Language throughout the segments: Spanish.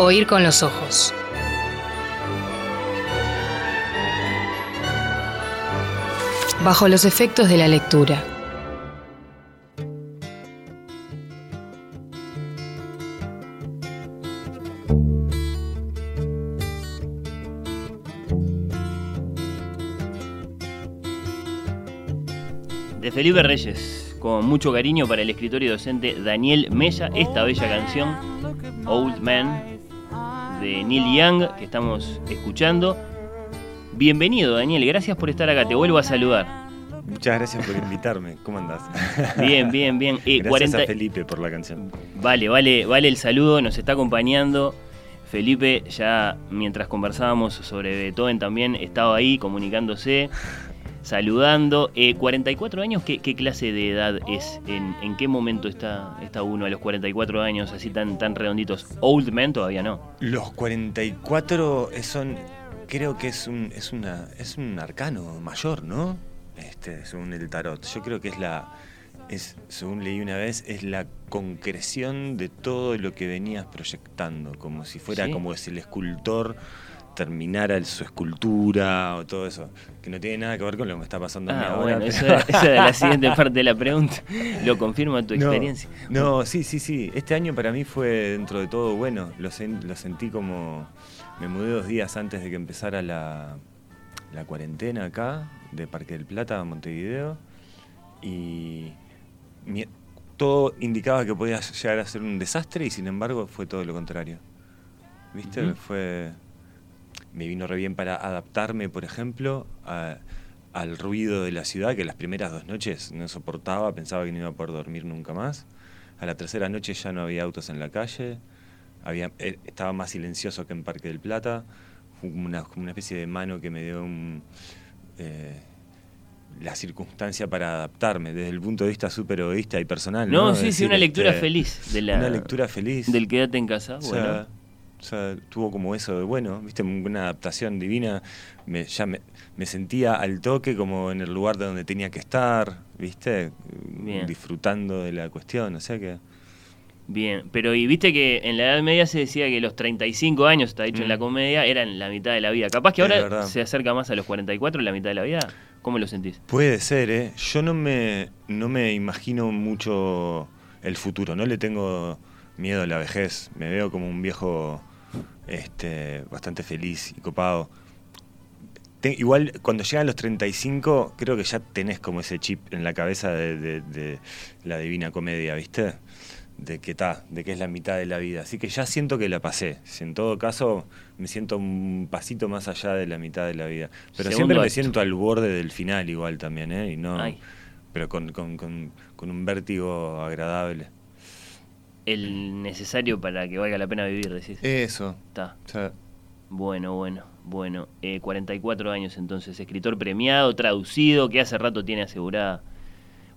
Oír con los ojos. Bajo los efectos de la lectura. De Felipe Reyes, con mucho cariño para el escritor y docente Daniel Mella, esta bella canción, Old Man, de Neil Young, que estamos escuchando. Bienvenido, Daniel, gracias por estar acá, te vuelvo a saludar. Muchas gracias por invitarme. ¿Cómo andás? Bien, bien, bien. Eh, gracias a Felipe por la canción. Vale, vale, vale el saludo, nos está acompañando. Felipe ya mientras conversábamos sobre Beethoven también estaba ahí comunicándose saludando. 44 eh, años, ¿qué, clase de edad es? ¿En, qué momento está, está uno a los 44 años así tan, tan redonditos? Old man todavía no. Los 44 son, creo que es un, es una, es un arcano mayor, ¿no? Este, según el tarot. Yo creo que es la, es, según leí una vez, es la concreción de todo lo que venías proyectando, como si fuera como es el escultor terminara su escultura o todo eso, que no tiene nada que ver con lo que me está pasando a mí ah, ahora. Bueno, esa es la siguiente parte de la pregunta. ¿Lo confirma tu experiencia? No, sí, sí, sí. Este año para mí fue dentro de todo bueno. Lo, lo sentí como... Me mudé dos días antes de que empezara la, la cuarentena acá, de Parque del Plata a Montevideo, y todo indicaba que podía llegar a ser un desastre y sin embargo fue todo lo contrario. ¿Viste? Fue me vino re bien para adaptarme, por ejemplo, al ruido de la ciudad, que las primeras dos noches no soportaba, pensaba que no iba a poder dormir nunca más. A la tercera noche ya no había autos en la calle, había, eh, estaba más silencioso que en Parque del Plata, fue como una, una especie de mano que me dio eh, la circunstancia para adaptarme desde el punto de vista súper egoísta y personal. No, sí, sí, una lectura este, feliz. De la, una lectura feliz. Del quédate en casa. bueno o sea, tuvo como eso de bueno, viste, una adaptación divina. Me, ya me, sentía al toque como en el lugar de donde tenía que estar, viste, disfrutando de la cuestión, o sea que... Bien, pero y viste que en la Edad Media se decía que los 35 años, está dicho en la mm. comedia, eran la mitad de la vida. Capaz que ahora se acerca más a los 44, la mitad de la vida. ¿Cómo lo sentís? Puede ser, ¿eh? Yo no me, no me imagino mucho el futuro, no le tengo miedo a la vejez. Me veo como un viejo este, bastante feliz y copado. igual cuando llegan los 35, creo que ya tenés como ese chip en la cabeza de, la divina comedia, ¿viste? De que está, de que es la mitad de la vida. Así que ya siento que la pasé. En todo caso, me siento un pasito más allá de la mitad de la vida. Pero siempre me siento al borde del final igual también, ¿eh? Y no, pero con, con un vértigo agradable el necesario para que valga la pena vivir, decís. Eso. Está. Bueno, bueno, bueno. 44 eh, años entonces, escritor premiado, traducido, que hace rato tiene asegurada,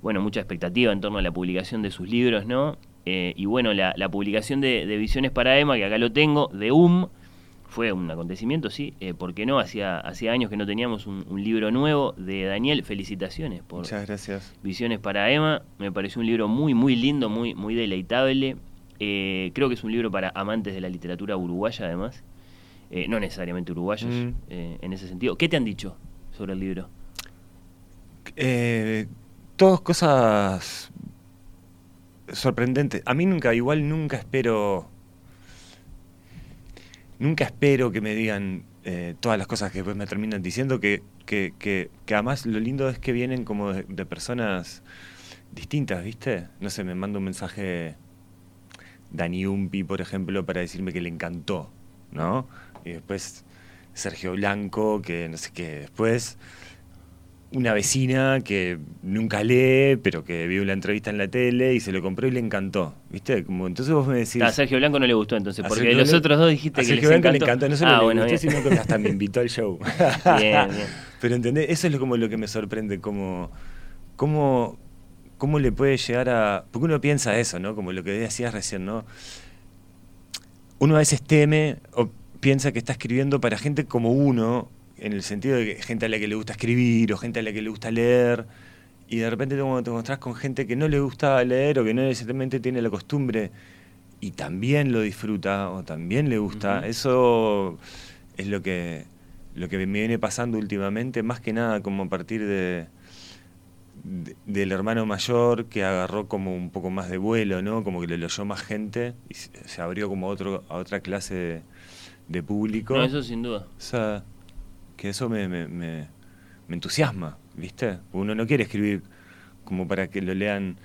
bueno, mucha expectativa en torno a la publicación de sus libros, ¿no? Eh, y bueno, la, publicación de, Visiones para Emma, que acá lo tengo, de UM, fue un acontecimiento, sí, eh, porque no, hacía, hacía años que no teníamos un, libro nuevo de Daniel, felicitaciones por Muchas gracias. Visiones para Emma, me pareció un libro muy, muy lindo, muy, muy deleitable, eh, creo que es un libro para amantes de la literatura uruguaya además, eh, no necesariamente uruguayos mm. en ese sentido. ¿Qué te han dicho sobre el libro? todas cosas sorprendentes. A mí nunca, igual nunca espero nunca espero que me digan eh, todas las cosas que después me terminan diciendo, que, que, que, además lo lindo es que vienen como de, personas distintas, ¿viste? No sé, me manda un mensaje Dani Umpi, por ejemplo, para decirme que le encantó, ¿no? Y después Sergio Blanco, que no sé qué, después una vecina que nunca lee, pero que vio la entrevista en la tele y se lo compró y le encantó. ¿Viste? Como, entonces vos me decís. A Sergio Blanco no le gustó entonces, porque los otros dos dijiste a que Sergio Blanco le encantó. No solo ah, le gustó, sino que hasta me invitó al show. bien, bien. Pero entendés, eso es lo, como lo que me sorprende, como. Cómo, ¿Cómo le puede llegar a.? Porque uno piensa eso, ¿no? Como lo que decías recién, ¿no? Uno a veces teme o piensa que está escribiendo para gente como uno, en el sentido de que gente a la que le gusta escribir o gente a la que le gusta leer, y de repente te, te encontrás con gente que no le gusta leer o que no necesariamente tiene la costumbre, y también lo disfruta o también le gusta. Eso es lo que, lo que me viene pasando últimamente, más que nada como a partir de, del hermano mayor que agarró como un poco más de vuelo, ¿no? Como que le leyó más gente y se abrió como a, otro, a otra clase de, público. No, eso sin duda. O sea, que eso me, me, me, entusiasma, ¿viste? Uno no quiere escribir como para que lo lean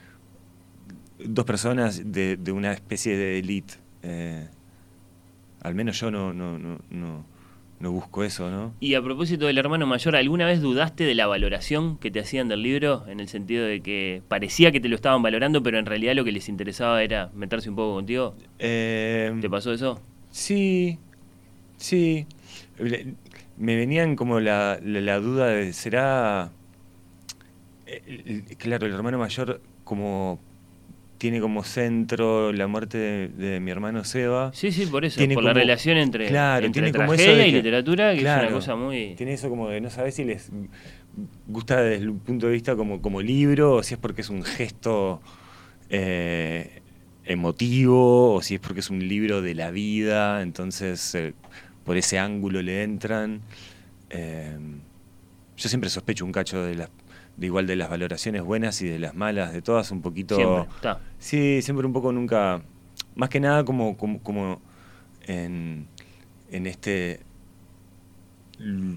dos personas de, de una especie de elite. Eh, al menos yo no, no, no, no, no busco eso, ¿no? Y a propósito del hermano mayor, ¿alguna vez dudaste de la valoración que te hacían del libro? En el sentido de que parecía que te lo estaban valorando, pero en realidad lo que les interesaba era meterse un poco contigo. Eh, ¿Te pasó eso? Sí, sí. Me venían como la, la, duda de, ¿será... Eh, claro, el hermano mayor como tiene como centro la muerte de, mi hermano Seba. Sí, sí, por eso, por la relación entre, claro, entre tiene como tragedia y literatura, que es una cosa muy... Tiene eso como de no sabes si les gusta desde un punto de vista como, como libro, o si es porque es un gesto eh, emotivo, o si es porque es un libro de la vida, entonces eh, por ese ángulo le entran. Eh, yo siempre sospecho un cacho de las de igual de las valoraciones buenas y de las malas, de todas un poquito. Siempre, está. Sí, siempre un poco nunca. Más que nada como, como, en, en este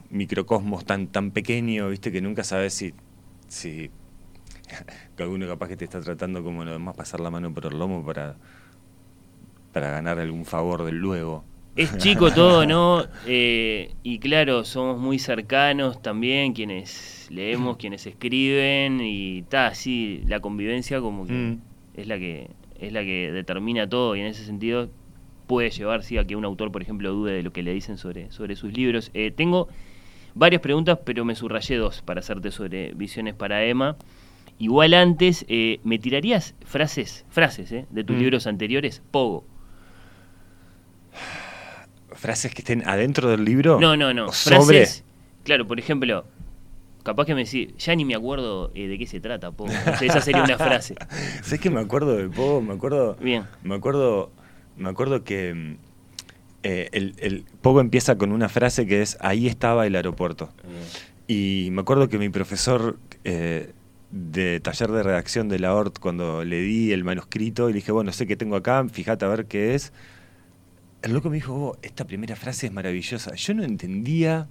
microcosmos tan, tan pequeño, viste, que nunca sabes si, si alguno capaz que te está tratando como más pasar la mano por el lomo para, para ganar algún favor del luego. Es chico todo, ¿no? Eh, y claro, somos muy cercanos también, quienes leemos, quienes escriben, y está así, la convivencia como que mm. es la que es la que determina todo, y en ese sentido puede llevar sí, a que un autor, por ejemplo, dude de lo que le dicen sobre, sobre sus libros. Eh, tengo varias preguntas, pero me subrayé dos para hacerte sobre Visiones para Emma. Igual antes, eh, ¿me tirarías frases, frases de tus mm. libros anteriores? Pogo frases que estén adentro del libro? No, no, no. Frases, claro, por ejemplo, capaz que me decís, ya ni me acuerdo eh, de qué se trata, Pogo. esa sería una frase. ¿Sabes que me acuerdo de Pogo? Me acuerdo. Bien. Me acuerdo, me acuerdo que eh, el, el Pogo empieza con una frase que es ahí estaba el aeropuerto. Y me acuerdo que mi profesor eh, de taller de redacción de la ORT, cuando le di el manuscrito y le dije, bueno, sé que tengo acá, fíjate a ver qué es el loco me dijo, oh, esta primera frase es maravillosa. Yo no entendía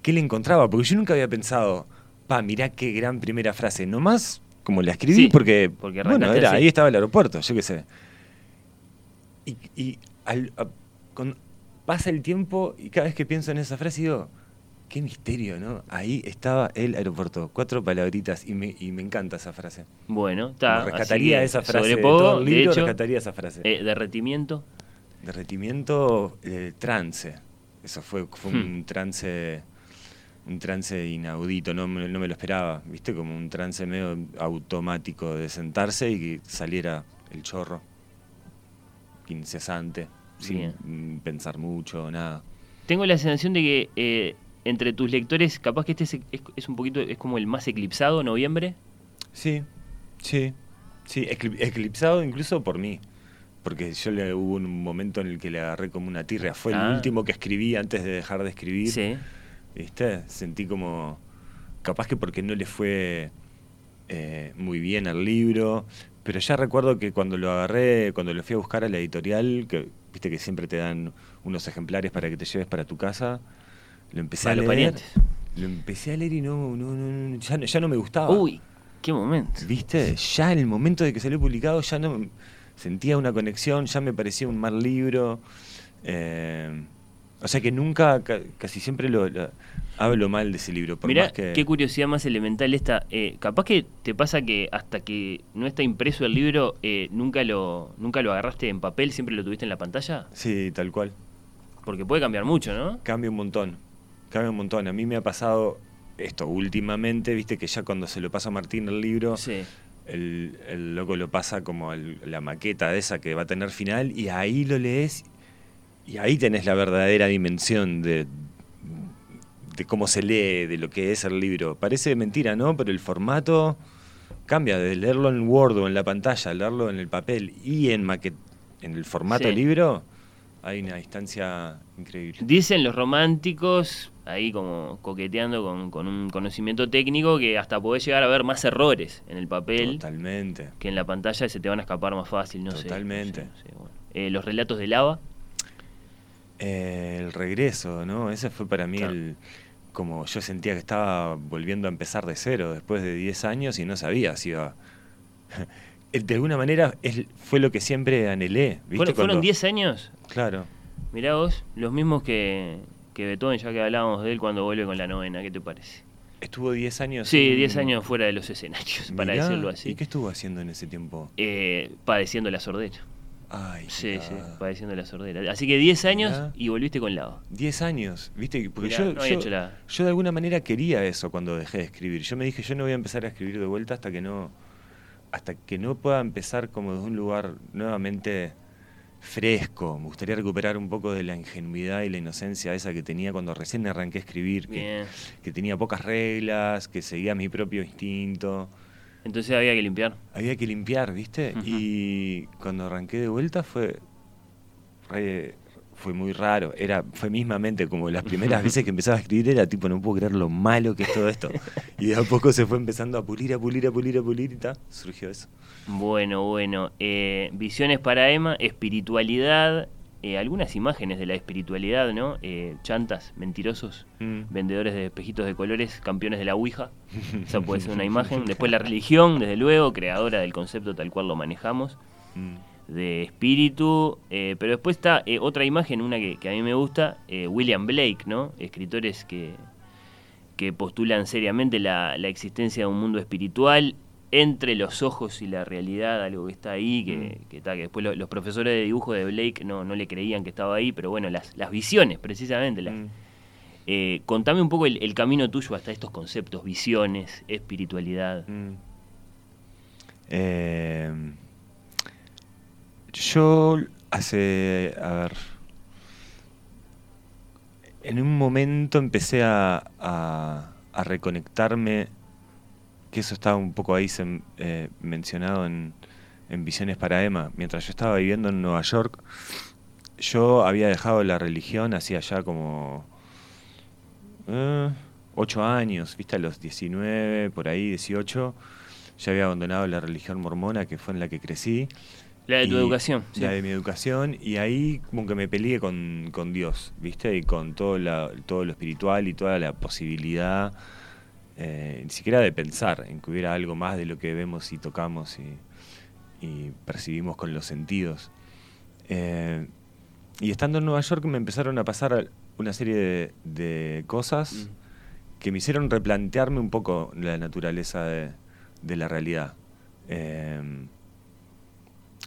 qué le encontraba, porque yo nunca había pensado, pa, mirá qué gran primera frase. Nomás, como la escribí, porque, bueno, era, ahí estaba el aeropuerto, yo qué sé. Y, pasa el tiempo y cada vez que pienso en esa frase digo, qué misterio, ¿no? Ahí estaba el aeropuerto, cuatro palabritas y me, encanta esa frase. Bueno, está. Rescataría esa frase. De hecho, rescataría esa frase. Eh, derretimiento derretimiento, eh, trance. Eso fue, fue un hmm. trance un trance inaudito, no me, no me lo esperaba, ¿viste? Como un trance medio automático de sentarse y que saliera el chorro, incesante, sin pensar mucho, nada. Tengo la sensación de que eh, entre tus lectores, capaz que este es, es, un poquito, es como el más eclipsado, noviembre. Sí, sí, sí, eclipsado incluso por mí porque yo le hubo un momento en el que le agarré como una tirria. Fue el ah. último que escribí antes de dejar de escribir. Sí. ¿Viste? Sentí como. Capaz que porque no le fue eh, muy bien al libro. Pero ya recuerdo que cuando lo agarré, cuando lo fui a buscar a la editorial, que viste que siempre te dan unos ejemplares para que te lleves para tu casa, lo empecé a leer. Lo empecé a leer y no, no, no, ya, ya no me gustaba. Uy, qué momento. ¿Viste? Ya en el momento de que salió publicado ya no sentía una conexión, ya me parecía un mal libro. Eh, o sea que nunca, casi siempre lo, hablo mal de ese libro. Por qué curiosidad más elemental esta. Eh, capaz que te pasa que hasta que no está impreso el libro, eh, nunca, lo, nunca lo agarraste en papel, siempre lo tuviste en la pantalla. Sí, tal cual. Porque puede cambiar mucho, ¿no? Cambia un montón. Cambia un montón. A mí me ha pasado esto últimamente, viste que ya cuando se lo pasa a Martín el libro, sí el, loco lo pasa como la maqueta de esa que va a tener final y ahí lo lees y ahí tenés la verdadera dimensión de, de cómo se lee, de lo que es el libro. Parece mentira, ¿no? Pero el formato cambia de leerlo en Word o en la pantalla, leerlo en el papel y en, en el formato Sí. libro hay una distancia increíble. Dicen los románticos, ahí como coqueteando con, con un conocimiento técnico, que hasta podés llegar a ver más errores en el papel Totalmente. que en la pantalla se te van a escapar más fácil, no sé, Totalmente. no sé, bueno. Eh, los relatos de lava, Eh, el regreso, ¿no? Ese fue para mí Claro. el... Como yo sentía que estaba volviendo a empezar de cero después de 10 años y no sabía si iba... De alguna manera es, fue lo que siempre anhelé. ¿viste? ¿Fueron, fueron Cuando- 10 años? Claro. Mirá vos, los mismos que, que Beethoven, ya que hablábamos de él cuando vuelve con la novena, ¿qué te parece? Estuvo 10 años. Sí, sin- 10 años fuera de los escenarios, para decirlo así. ¿Y qué estuvo haciendo en ese tiempo? Eh, padeciendo la sordera. Ay, Sí, sí, padeciendo la sordera. Así que 10 años Mirá. y volviste con lava. 10 años, ¿viste? Porque Mirá, yo, no había yo, hecho la- yo de alguna manera quería eso cuando dejé de escribir. Yo me dije, yo no voy a empezar a escribir de vuelta hasta que no hasta que no pueda empezar como de un lugar nuevamente fresco. Me gustaría recuperar un poco de la ingenuidad y la inocencia esa que tenía cuando recién arranqué a escribir, que, tenía pocas reglas, que seguía mi propio instinto. Entonces había que limpiar. Había que limpiar, ¿viste? Y cuando arranqué de vuelta fue re- fue muy raro. Era fue mismamente como las primeras veces que empezaba a escribir era tipo no puedo creer lo malo que es todo esto. Y de a poco se fue empezando a pulir, a pulir, a pulir, a pulir y ta, surgió eso. Bueno, bueno. Eh, visiones para Emma, espiritualidad, eh, algunas imágenes de la espiritualidad, ¿no? Eh, chantas, mentirosos, Mm. vendedores de espejitos de colores, campeones de la Ouija. Esa puede ser una imagen. Después la religión, desde luego, creadora del concepto tal cual lo manejamos. Mm. De espíritu, eh, pero después está eh, otra imagen, una que, que a mí me gusta, eh, William Blake, ¿no? Escritores que, que postulan seriamente la, la existencia de un mundo espiritual entre los ojos y la realidad, algo que está ahí, que, que está, que después lo- los profesores de dibujo de Blake no, no le creían que estaba ahí, pero bueno, las, las visiones, precisamente. las- Mm. eh, contame un poco el, el camino tuyo hasta estos conceptos, visiones, espiritualidad. Mm. Eh, yo hace, a ver, en un momento empecé a, a- reconectarme, que eso estaba un poco ahí eh, mencionado en, en Visiones para Emma, mientras yo estaba viviendo en Nueva York, yo había dejado la religión hacía ya como eh, ocho años, viste, a los 19, por ahí, 18, ya había abandonado la religión mormona, que fue en la que crecí. La de tu Y- educación. sí. La de mi educación, y ahí como que me peleé con, con Dios, ¿viste? Y con todo, la- todo lo espiritual y toda la posibilidad, eh, ni siquiera de pensar en que hubiera algo más de lo que vemos y tocamos y, y percibimos con los sentidos. Eh, y estando en Nueva York me empezaron a pasar una serie de, de cosas Mm. que me hicieron replantearme un poco la naturaleza de, de la realidad. Eh,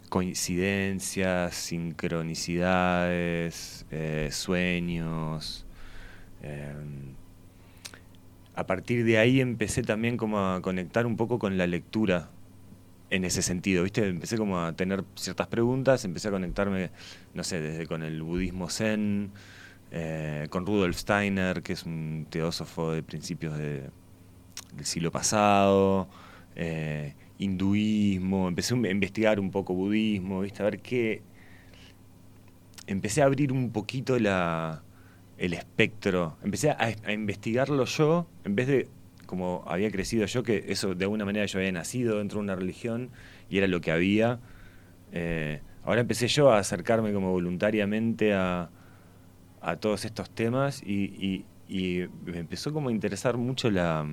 coincidencias, sincronicidades, eh, sueños. eh, a partir de ahí empecé también como a conectar un poco con la lectura en ese sentido, ¿viste? Empecé como a tener ciertas preguntas, empecé a conectarme, no sé, desde con el budismo zen, eh, con Rudolf Steiner, que es un teósofo de principios de- del siglo pasado, eh, hinduismo, empecé a investigar un poco budismo, ¿viste? A ver qué... Empecé a abrir un poquito la, el espectro, empecé a, investigarlo yo, en vez de como había crecido yo, que eso de alguna manera yo había nacido dentro de una religión y era lo que había. eh, ahora empecé yo a acercarme como voluntariamente a, a todos estos temas y- y me empezó como a interesar mucho la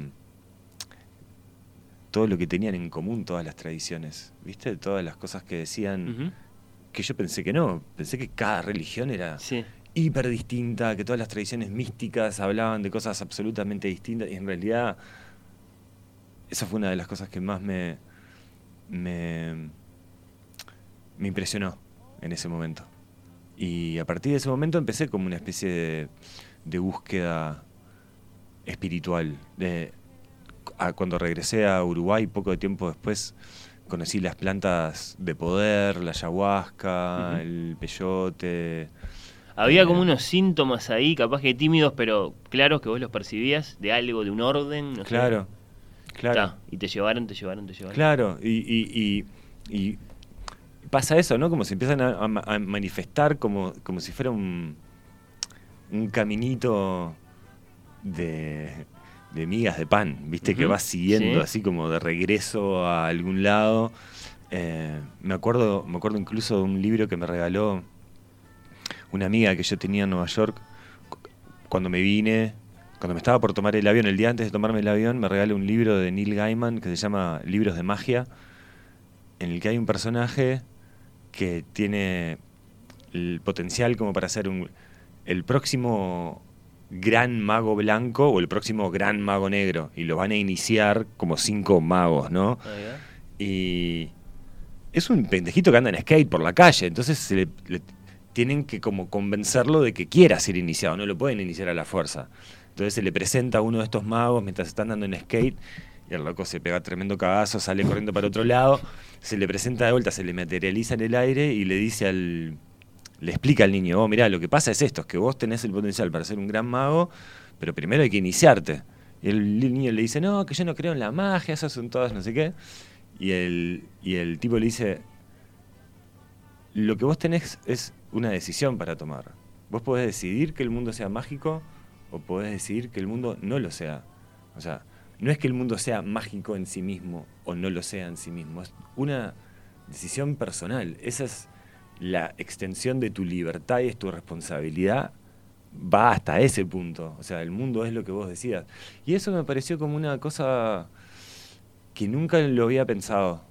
todo lo que tenían en común todas las tradiciones, ¿viste? Todas las cosas que decían que yo pensé que no, pensé que cada religión era Sí. hiper distinta, que todas las tradiciones místicas hablaban de cosas absolutamente distintas y en realidad esa fue una de las cosas que más me me, me impresionó en ese momento. Y a partir de ese momento empecé como una especie de, de búsqueda espiritual. De, a- cuando regresé a Uruguay, poco de tiempo después, conocí las plantas de poder, la ayahuasca, el peyote. Había Eh, como unos síntomas ahí, capaz que tímidos, pero claros que vos los percibías, de algo, de un orden. No sé. Claro, claro. Ta, y te llevaron, te llevaron, te llevaron. Claro, y, y, y, y pasa eso, ¿no? Como se empiezan a, a manifestar como, como si fuera un, un caminito de, de migas de pan, ¿viste? Que vas siguiendo así como de regreso a algún lado. Eh, me, acuerdo, me acuerdo incluso de un libro que me regaló una amiga que yo tenía en Nueva York cuando me vine, cuando me estaba por tomar el avión, el día antes de tomarme el avión, me regaló un libro de Neil Gaiman que se llama Libros de Magia, en el que hay un personaje que tiene el potencial como para ser un, el próximo gran mago blanco o el próximo gran mago negro. Y lo van a iniciar como cinco magos, ¿no? Y es un pendejito que anda en skate por la calle, entonces se le, tienen que como convencerlo de que quiera ser iniciado, no lo pueden iniciar a la fuerza. Entonces se le presenta a uno de estos magos mientras están andando en skate y el loco se pega tremendo cagazo, sale corriendo para otro lado, se le presenta de vuelta, se le materializa en el aire y le dice al, le explica al niño, oh, mirá, lo que pasa es esto, es que vos tenés el potencial para ser un gran mago, pero primero hay que iniciarte. Y el, niño le dice, no, que yo no creo en la magia, esas son todas no sé qué. Y el, y el tipo le dice, lo que vos tenés es una decisión para tomar. Vos podés decidir que el mundo sea mágico o podés decidir que el mundo no lo sea. O sea, no es que el mundo sea mágico en sí mismo o no lo sea en sí mismo, es una decisión personal. Esa es la extensión de tu libertad y es tu responsabilidad va hasta ese punto. O sea, el mundo es lo que vos decías. Y eso me pareció como una cosa que nunca lo había pensado.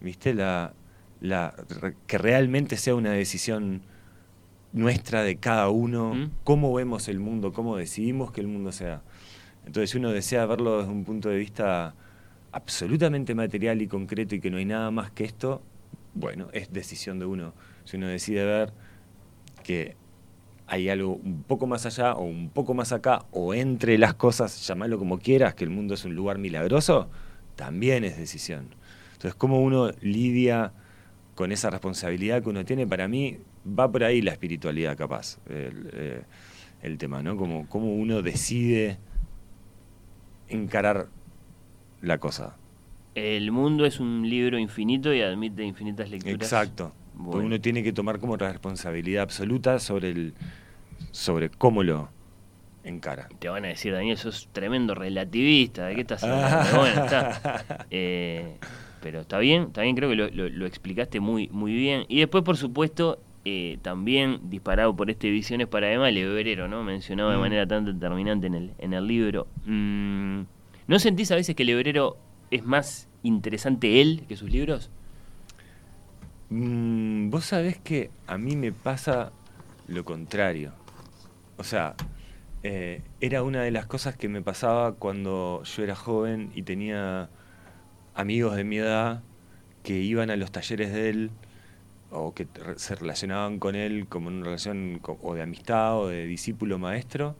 ¿Viste? La, la, que realmente sea una decisión nuestra de cada uno, ¿Mm? cómo vemos el mundo, cómo decidimos que el mundo sea. Entonces, si uno desea verlo desde un punto de vista absolutamente material y concreto y que no hay nada más que esto, bueno, es decisión de uno si uno decide ver que hay algo un poco más allá o un poco más acá o entre las cosas, llamarlo como quieras, que el mundo es un lugar milagroso, también es decisión. Entonces, cómo uno lidia con esa responsabilidad que uno tiene, para mí va por ahí la espiritualidad capaz, el, eh, tema, ¿no? Como cómo uno decide encarar la cosa. El mundo es un libro infinito y admite infinitas lecturas. Exacto. Uno tiene que tomar como responsabilidad absoluta sobre el sobre cómo lo encara. Te van a decir, Daniel, sos tremendo relativista, ¿de qué estás hablando? bueno, está. Eh, pero está bien, también creo que lo, explicaste muy, muy bien. Y después, por supuesto, eh, también disparado por este Visiones para Emma, el hebrero, ¿no? Mencionado de mm. manera tan determinante en el, en el libro. Mm, ¿No sentís a veces que el hebrero es más interesante él que sus libros? Mm, vos sabés que a mí me pasa lo contrario. O sea, eh, era una de las cosas que me pasaba cuando yo era joven y tenía amigos de mi edad que iban a los talleres de él o que se relacionaban con él como en una relación o de amistad o de discípulo maestro,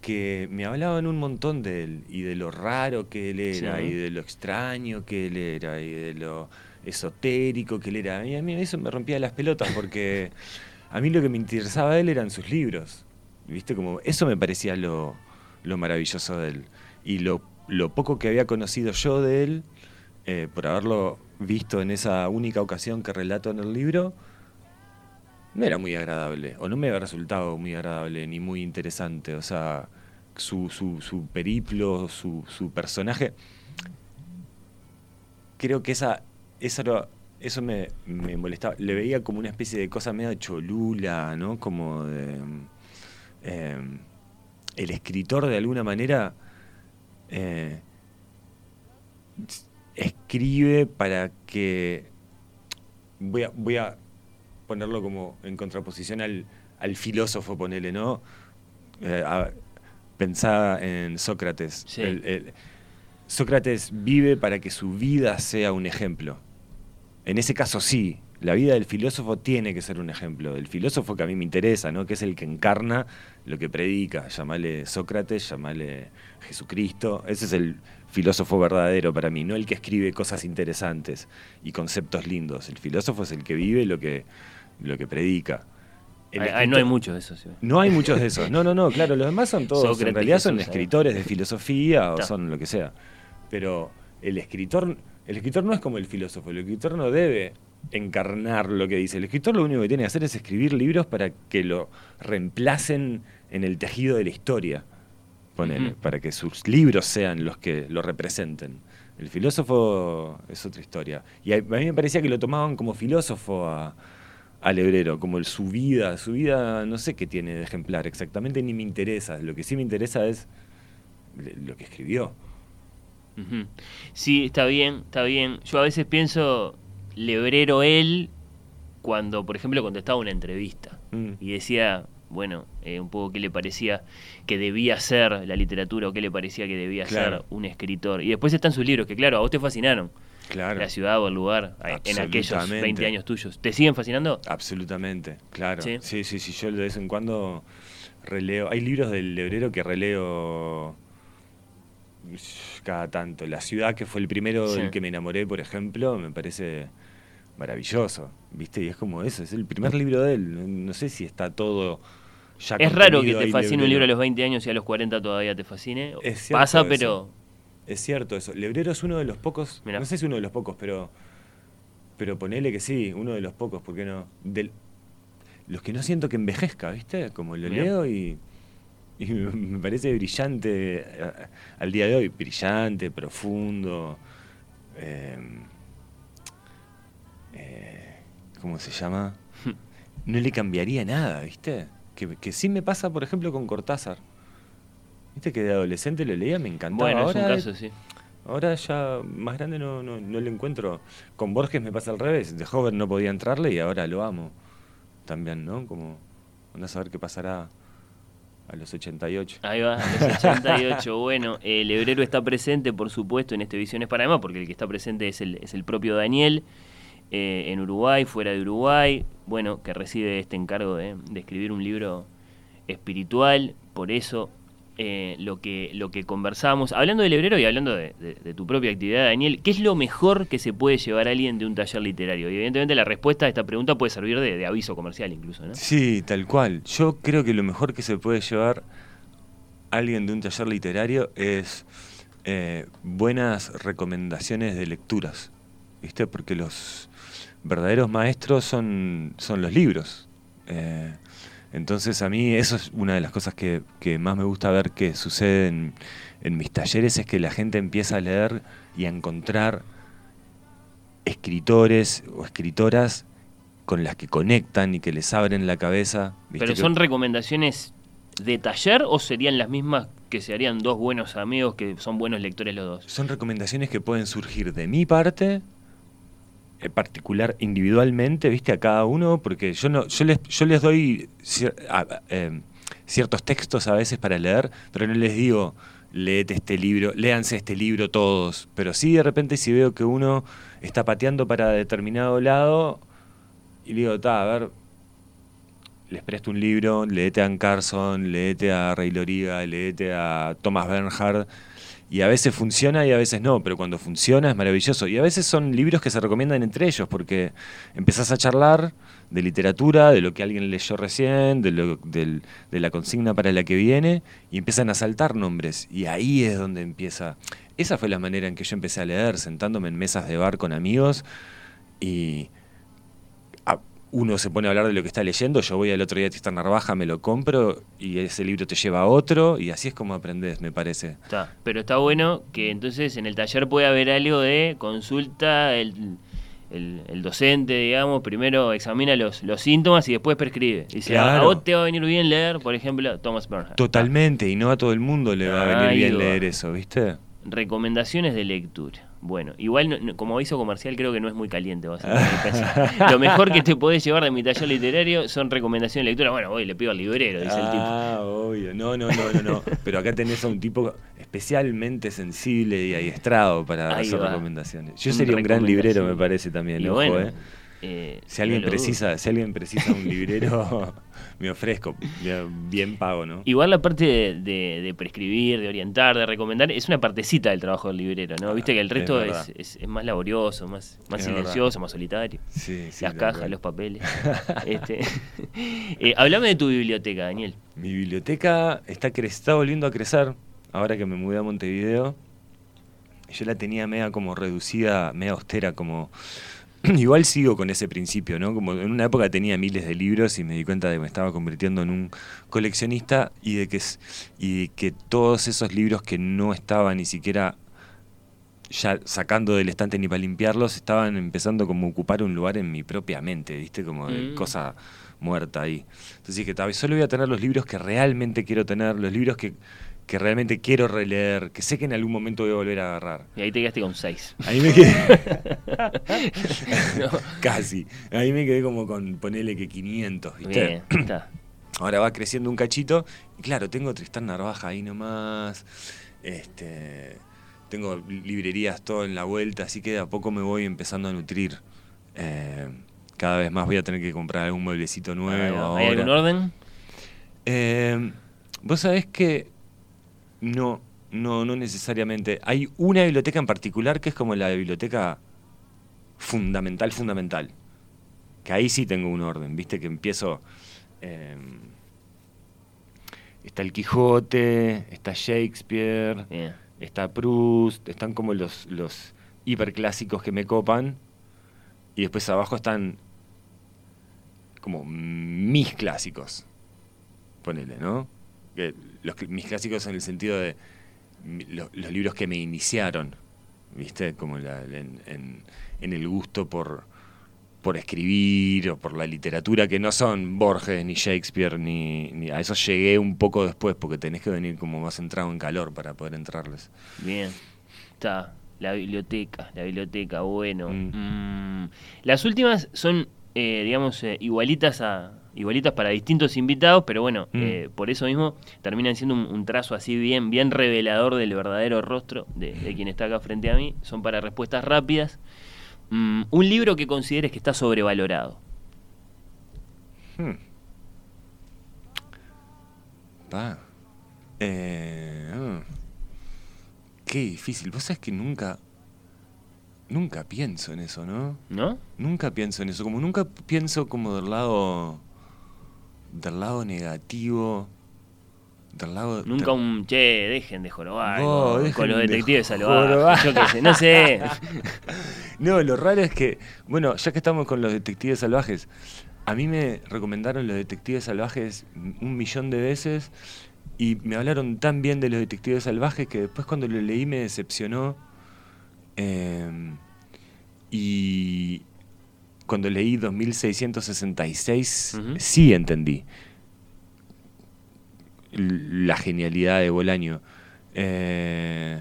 que me hablaban un montón de él y de lo raro que él era y de lo extraño que él era y de lo esotérico que él era. Y a mí eso me rompía las pelotas porque a mí lo que me interesaba de él eran sus libros. ¿Viste? Como eso me parecía lo, maravilloso de él. Y lo, lo, poco que había conocido yo de él, eh, por haberlo visto en esa única ocasión que relato en el libro, no era muy agradable, o no me había resultado muy agradable ni muy interesante. O sea, su, su, su periplo, su, su personaje. Creo que esa eso, eso me, molestaba. Le veía como una especie de cosa medio cholula, ¿no? Como de, em, el escritor de alguna manera eh, escribe para que voy a, voy a ponerlo como en contraposición al, al filósofo, ponele, ¿no? Eh, pensaba en Sócrates. Sócrates vive para que su vida sea un ejemplo. En ese caso sí, la vida del filósofo tiene que ser un ejemplo. El filósofo que a mí me interesa, ¿no? que es el que encarna lo que predica. Llamale Sócrates, llamale Jesucristo. Ese es el filósofo verdadero para mí, no el que escribe cosas interesantes y conceptos lindos. El filósofo es el que vive lo que, lo que predica. no hay muchos de esos. No hay muchos de esos. No, no, no, claro, los demás son todos, en realidad son escritores de filosofía o son lo que sea. Pero el escritor el escritor no es como el filósofo, el escritor no debe encarnar lo que dice. El escritor lo único que tiene que hacer es escribir libros para que lo reemplacen en el tejido de la historia, ponele, para que sus libros sean los que lo representen. El filósofo es otra historia. Y a, mí me parecía que lo tomaban como filósofo a, al hebrero, como el, su vida. Su vida no sé qué tiene de ejemplar exactamente, ni me interesa. Lo que sí me interesa es lo que escribió. Sí, está bien, está bien. Yo a veces pienso lebrero él cuando, por ejemplo, contestaba una entrevista Mm. y decía, bueno, eh, un poco qué le parecía que debía ser la literatura o qué le parecía que debía Claro. ser un escritor. Y después están sus libros, que claro, a vos te fascinaron. Claro. La ciudad o el lugar en aquellos Absolutamente. 20 años tuyos. ¿Te siguen fascinando? Absolutamente, claro. Sí. Sí, sí, sí, yo de vez en cuando releo. Hay libros del Lebrero que releo cada tanto. La ciudad, que fue el primero Sí. del que me enamoré, por ejemplo, me parece maravilloso, ¿viste? Y es como eso, es el primer libro de él. No, no sé si está todo ya Es raro que te fascine un libro a los 20 años y a los 40 todavía te fascine. Es cierto Pasa, eso. pero... Es cierto eso. Lebrero es uno de los pocos, Mirá. no sé si uno de los pocos, pero pero ponele que sí, uno de los pocos, ¿por qué no? Del, los que no siento que envejezca, ¿viste? Como lo Mirá. leo y, y me parece brillante eh, al día de hoy, brillante, profundo. eh, eh, ¿Cómo se llama? No le cambiaría nada, ¿viste? Que, que sí me pasa, por ejemplo, con Cortázar. ¿Viste que de adolescente lo leía? Me encantaba. Bueno, es un Ahora caso, sí. Ahora ya más grande no, no, no le encuentro. Con Borges me pasa al revés. De joven no podía entrarle y ahora lo amo. También, ¿no? Como andás a ver qué pasará a los 88. Ahí va, los 88. bueno, el hebrero está presente, por supuesto, en este Visiones Panamá, porque el que está presente es el, es el propio Daniel, eh, en Uruguay, fuera de Uruguay, bueno, que recibe este encargo de, de escribir un libro espiritual, por eso eh, lo, que, lo que conversamos, hablando del hebrero y hablando de, tu propia actividad, Daniel, ¿qué es lo mejor que se puede llevar a alguien de un taller literario? Y evidentemente la respuesta a esta pregunta puede servir de, aviso comercial incluso, ¿no? Sí, tal cual. Yo creo que lo mejor que se puede llevar alguien de un taller literario es eh, buenas recomendaciones de lecturas. ¿Viste? Porque los verdaderos maestros son, son los libros. Eh, entonces a mí eso es una de las cosas que, que más me gusta ver que sucede en, en mis talleres, es que la gente empieza a leer y a encontrar escritores o escritoras con las que conectan y que les abren la cabeza. ¿viste? ¿Pero son recomendaciones de taller o serían las mismas que se harían dos buenos amigos que son buenos lectores los dos? son recomendaciones que pueden surgir de mi parte, particular individualmente, viste, a cada uno, porque yo no, yo les, yo les doy eh, ciertos textos a veces para leer, pero no les digo léete este libro, léanse este libro todos, pero sí de repente si veo que uno está pateando para determinado lado, y digo, ta, a ver, les presto un libro, leete a Ann Carson, leete a Ray Loriga, leete a Thomas Bernhard, y a veces funciona y a veces no, pero cuando funciona es maravilloso. Y a veces son libros que se recomiendan entre ellos, porque empezás a charlar de literatura, de lo que alguien leyó recién, de, lo- de la consigna para la que viene, y empiezan a saltar nombres. Y ahí es donde empieza. Esa fue la manera en que yo empecé a leer, sentándome en mesas de bar con amigos, y uno se pone a hablar de lo que está leyendo, yo voy al otro día a Tristan Narvaja, me lo compro, y ese libro te lleva a otro, y así es como aprendes, me parece. Está. Pero está bueno que entonces en el taller puede haber algo de consulta, el, el- el docente, digamos, primero examina los, los síntomas y después prescribe. Dice, "Ah, a- a Claro. vos te va a venir bien leer, por ejemplo, Thomas Bernhard. Totalmente, y no a todo el mundo le va a venir bien va. leer eso, ¿viste? Recomendaciones de lectura. Bueno, igual no- no- como aviso comercial creo que no es muy caliente. a. Lo mejor que te podés llevar de mi taller literario son recomendaciones de lectura. Bueno, voy, le pido al librero, dice el tipo. Ah, obvio. No, no, no, no, no. Pero acá tenés a un tipo especialmente sensible y adiestrado para Ahí hacer va. recomendaciones. Yo sería un gran librero, me parece también, Y ojo, bueno, eh. Eh, Si alguien precisa, si alguien precisa un librero, me ofrezco. Bien, pago, ¿no? Igual la parte de, de- de prescribir, de orientar, de recomendar, es una partecita del trabajo del librero, ¿no? Ah, Viste que el es resto es, verdad. es- es más laborioso, más, silencioso, verdad. más solitario. Sí, sí, Las cajas, los papeles. este. Eh, hablame de tu biblioteca, Daniel. Mi biblioteca está, está volviendo a crecer ahora que me mudé a Montevideo. Yo la tenía media como reducida, media austera, como igual sigo con ese principio, ¿no? Como en una época tenía miles de libros y me di cuenta de que me estaba convirtiendo en un coleccionista y de que, y que todos esos libros que no estaban ni siquiera ya sacando del estante ni para limpiarlos, estaban empezando como a ocupar un lugar en mi propia mente, ¿viste? Como de Mm. cosa muerta ahí. Entonces dije, tal vez solo voy a tener los libros que realmente quiero tener, los libros que, que realmente quiero releer, que sé que en algún momento voy a volver a agarrar. Y ahí te quedaste con seis. Ahí me quedé. No. Casi. Ahí me quedé como con ponele que 500, ¿viste? Bien, está. Ahora va creciendo un cachito. Y claro, tengo Tristán Narvaja ahí nomás. Este. Tengo librerías todo en la vuelta, así que de a poco me voy empezando a nutrir. Eh, cada vez más voy a tener que comprar algún mueblecito nuevo. ¿Hay ahora. algún orden? Eh, Vos sabés que no, no, no necesariamente. Hay una biblioteca en particular que es como la biblioteca fundamental, fundamental. Que ahí sí tengo un orden, viste que empiezo. eh, está el Quijote, está Shakespeare, está Proust, están como los, los hiperclásicos que me copan. Y después abajo están como mis clásicos. Ponele, ¿no? Que los, mis clásicos en el sentido de los, libros que me iniciaron, ¿viste? Como la- en, en- en el gusto por, por escribir o por la literatura, que no son Borges ni Shakespeare, ni, ni- a eso llegué un poco después, porque tenés que venir como más entrado en calor para poder entrarles. Bien. Está. La biblioteca, la biblioteca, bueno. Mm. Mm. Las últimas son, eh, digamos, eh, igualitas a igualitas para distintos invitados, pero bueno, Mm. eh, por eso mismo terminan siendo un, un trazo así bien, bien revelador del verdadero rostro de, de quien está acá frente a mí. Son para respuestas rápidas. Mm, un libro que consideres que está sobrevalorado. Hmm. Eh, ah. Qué difícil. Vos sabés que nunca. Nunca pienso en eso, ¿no? ¿No? Nunca pienso en eso. Como nunca pienso como del lado. Del lado negativo. Del lado. Nunca del- un che, dejen de jorobar con, dejen con los de detectives salvajes. Yo qué sé, no sé. No, lo raro es que, bueno, ya que estamos con los detectives salvajes, a mí me recomendaron los detectives salvajes un millón de veces y me hablaron tan bien de los detectives salvajes que después cuando lo leí me decepcionó. eh, y cuando leí 2666, Ujú. sí entendí la genialidad de Bolaño. Eh,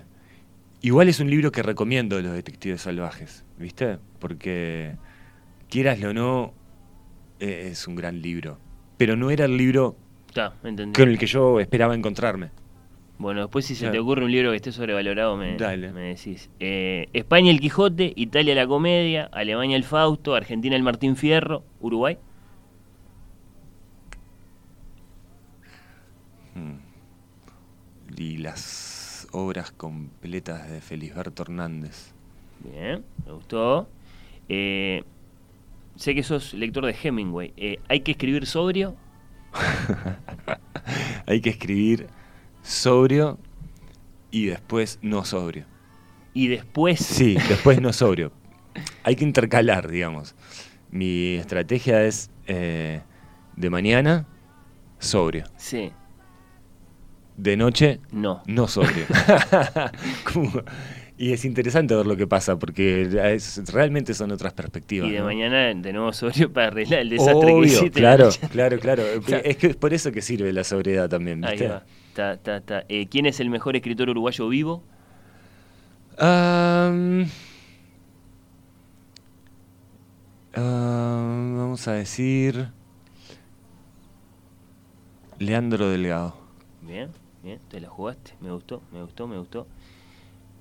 igual es un libro que recomiendo de los detectives salvajes, ¿viste? Porque, quieraslo o no, eh, es un gran libro. Pero no era el libro con el que yo esperaba encontrarme. Bueno, después si se Claro. te ocurre un libro que esté sobrevalorado, me, me decís. Eh, España el Quijote, Italia la Comedia, Alemania el Fausto, Argentina el Martín Fierro, Uruguay. Mm. Y las obras completas de Felisberto Hernández. Bien, me gustó. Eh, sé que sos lector de Hemingway. Eh, ¿Hay que escribir sobrio? Hay que escribir sobrio y después no sobrio. Y después... Sí, después no sobrio. Hay que intercalar, digamos. Mi estrategia es eh, de mañana, sobrio. Sí, De noche, no. no sobrio. Como- y es interesante ver lo que pasa, porque es- realmente son otras perspectivas. Y de ¿no? mañana de nuevo sobrio para arreglar el desastre que Obvio, hiciste. claro, claro, claro. Es que es por eso que sirve la sobriedad también, Ahí ¿viste? va. Ta, ta, ta. Eh, ¿Quién es el mejor escritor uruguayo vivo? Am, am, vamos a decir. Leandro Delgado. Bien, bien, te la jugaste. Me gustó, me gustó, me gustó.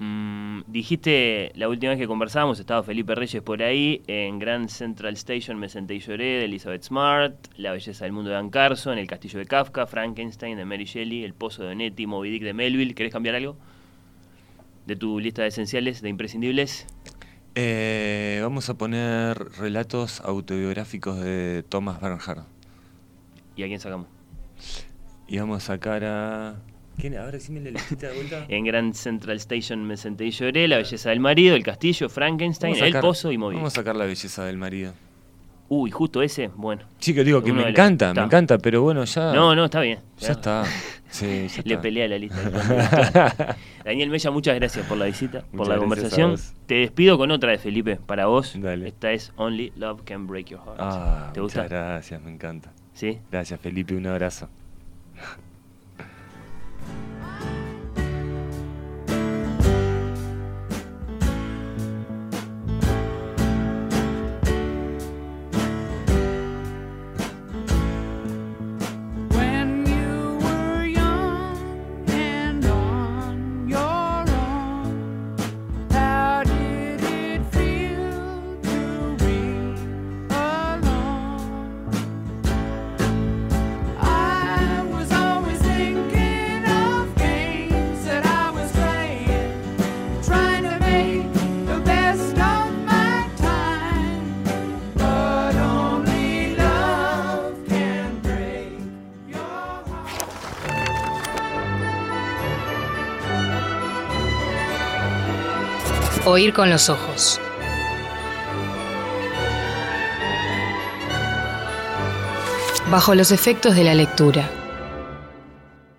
Mm, dijiste la última vez que conversábamos, estaba Felipe Reyes por ahí, en Grand Central Station me senté y lloré, de Elizabeth Smart, La belleza del mundo de Dan Carson, El castillo de Kafka, Frankenstein de Mary Shelley, El pozo de Onetti, Moby Dick de Melville. ¿Querés cambiar algo? De tu lista de esenciales, de imprescindibles. Eh, vamos a poner relatos autobiográficos de Thomas Bernhard. ¿Y a quién sacamos? Y vamos a sacar a. ¿Quién? Ahora decime la listita de vuelta. En Grand Central Station me senté y lloré, La belleza del marido, El castillo, Frankenstein, a El pozo y Móvil. Vamos a sacar la belleza del marido. Uy, justo ese, bueno. Sí, que digo que me los- encanta, me encanta, pero bueno, ya. No, no, está bien. Ya está. Sí, ya Le está. pelea la lista. Daniel Mella, muchas gracias por la visita, por la a conversación. Te despido con otra de Felipe, para vos. Dale. Esta es Only Love Can Break Your Heart. Ah, ¿Te gusta? muchas gracias, me encanta. ¿Sí? Gracias, Felipe, un abrazo. Oír con los ojos. Bajo los efectos de la lectura.